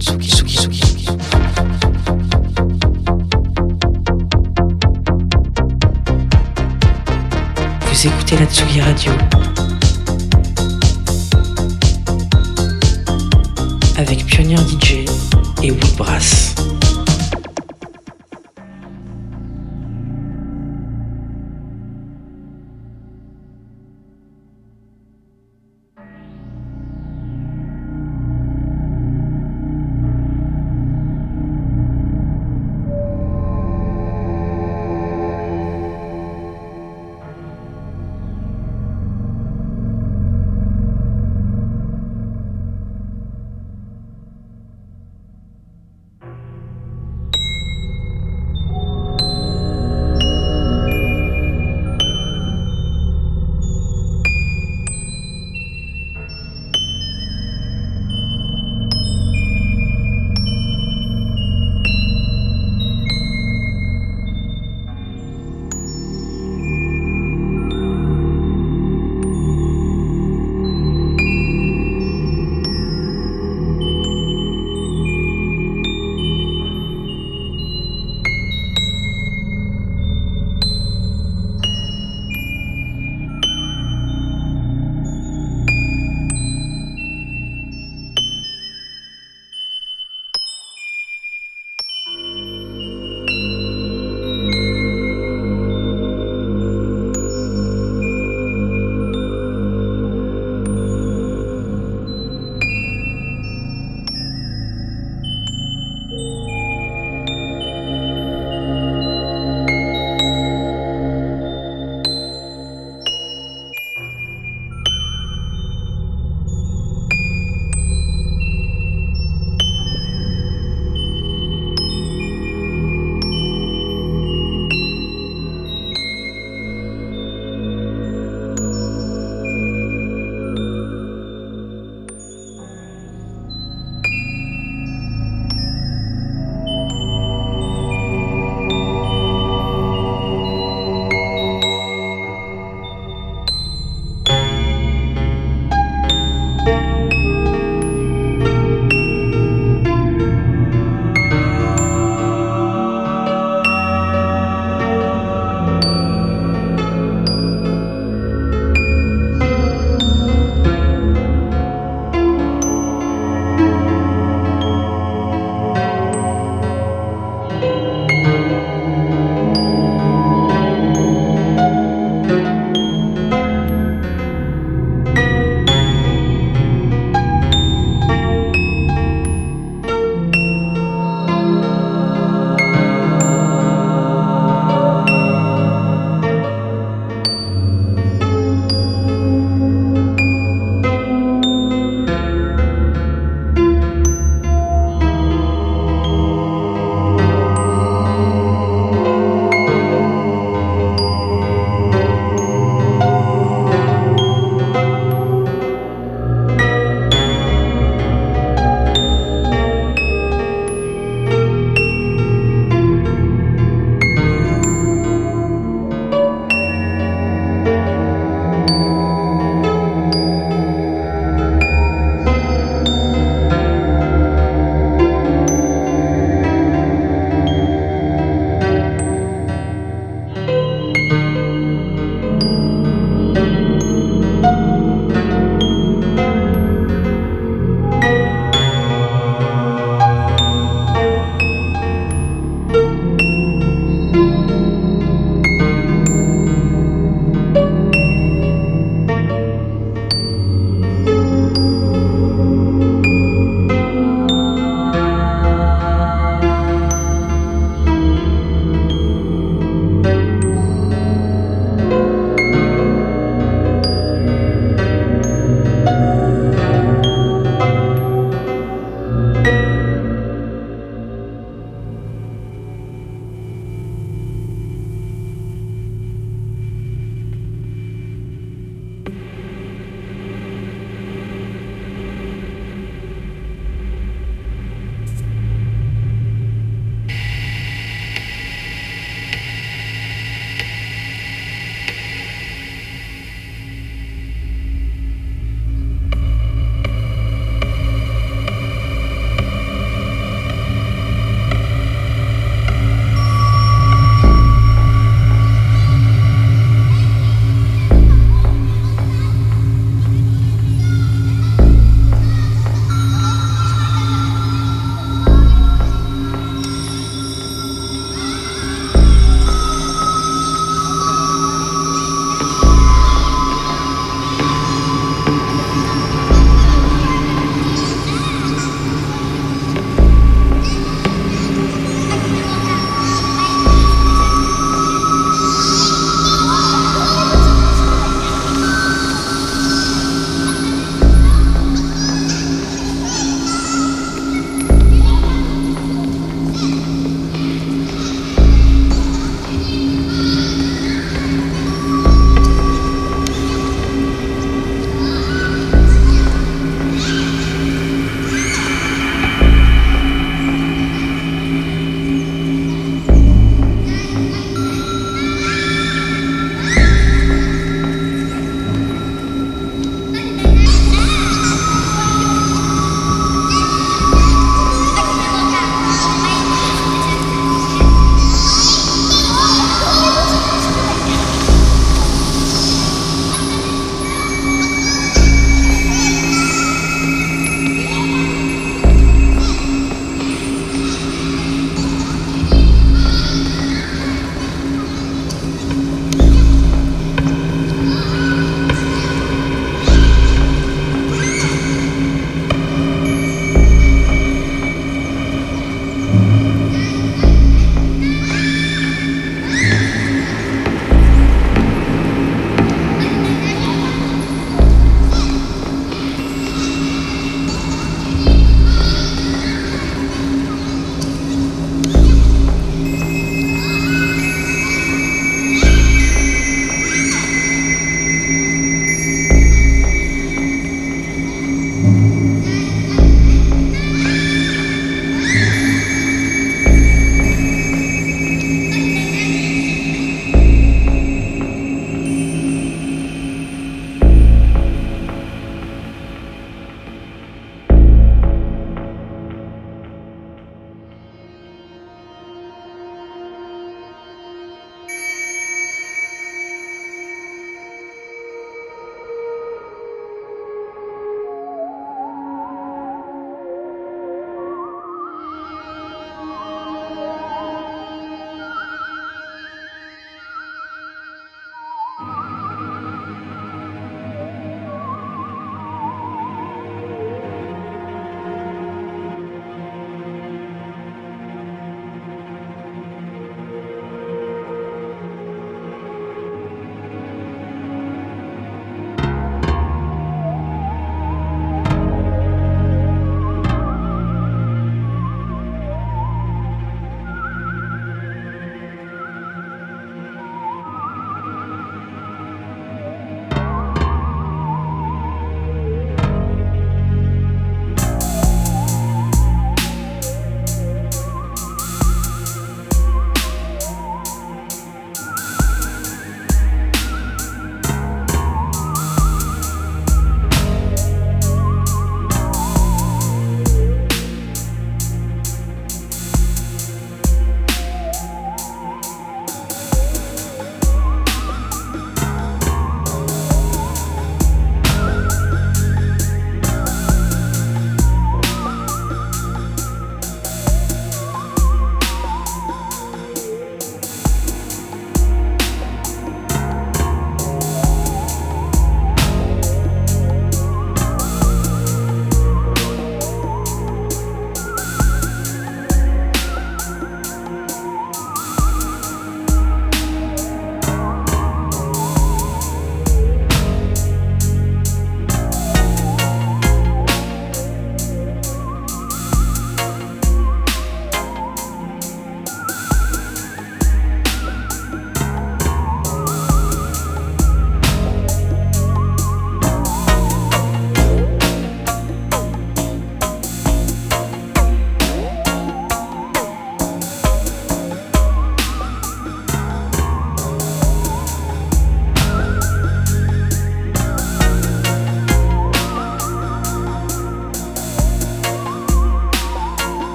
Vous écoutez la Tsugi Radio avec Pionnier DJ et Woodbrass.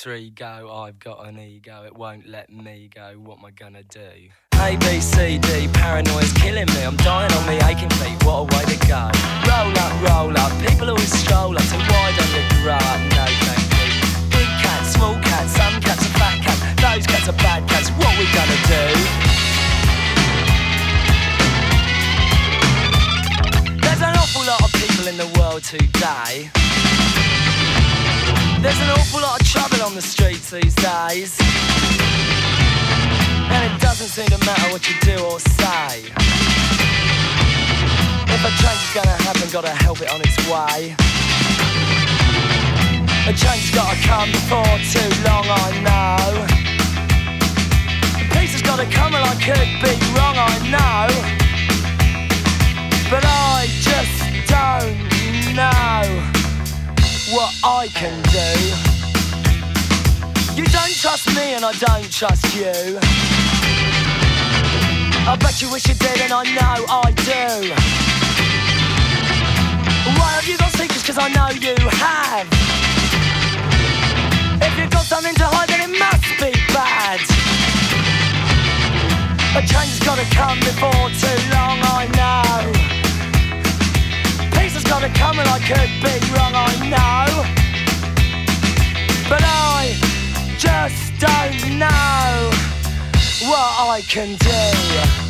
Three, go. I've got an ego, it won't let me go. What am I gonna do? A, B, C, D, paranoia's killing me. I'm dying on me aching feet. What a way to go. Roll up, roll up. People always stroll up. So why don't you grow up? No, thank you. Big cats, small cats, some cats are fat cats. Those cats are bad cats. What we gonna do? There's an awful lot of people in the world today. There's an awful lot of trouble on the streets these days. And it doesn't seem to matter what you do or say. If a change is gonna happen, gotta help it on its way. A change has gotta come before too long, I know. The peace has gotta come, and I could be wrong, I know. But I just don't know what I can do. You don't trust me and I don't trust you. I bet you wish you did and I know I do. Why have you got secrets? Cause I know you have. If you've got something to hide then it must be bad. A change has gotta come before too long, I know gotta come and I could be wrong, I know. But I just don't know what I can do.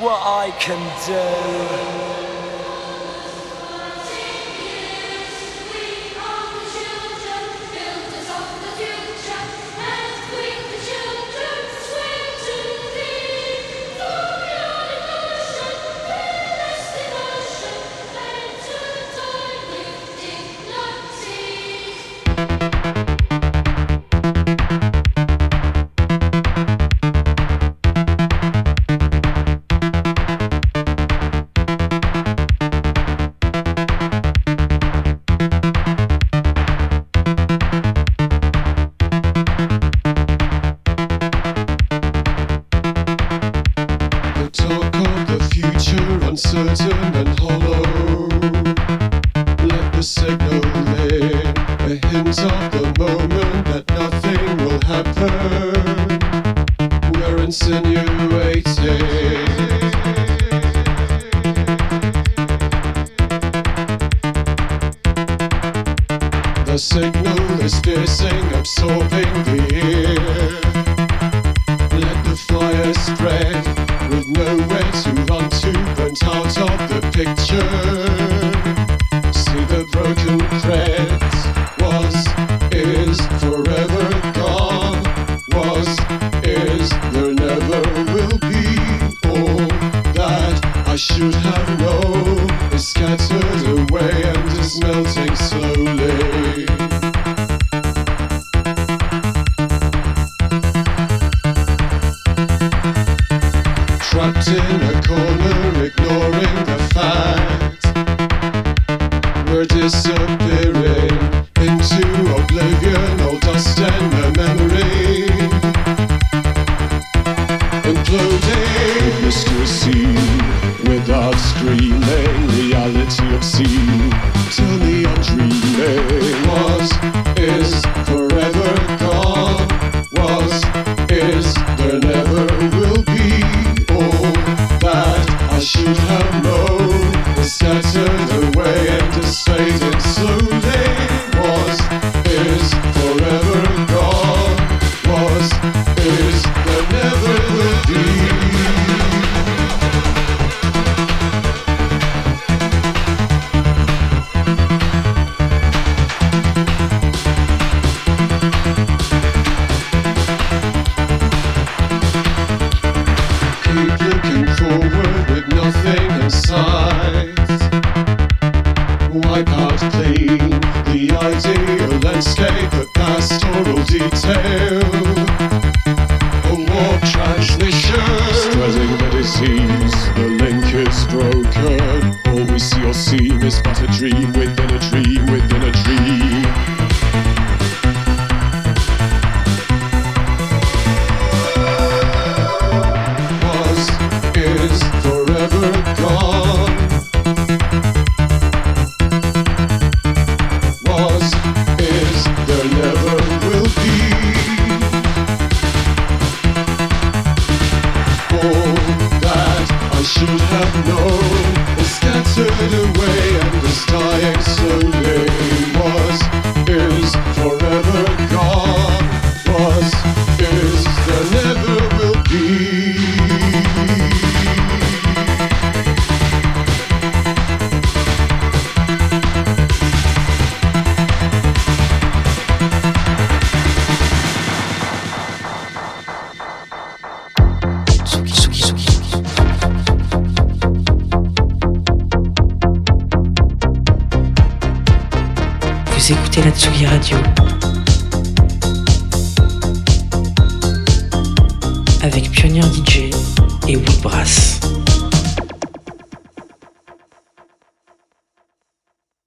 dissipated I can is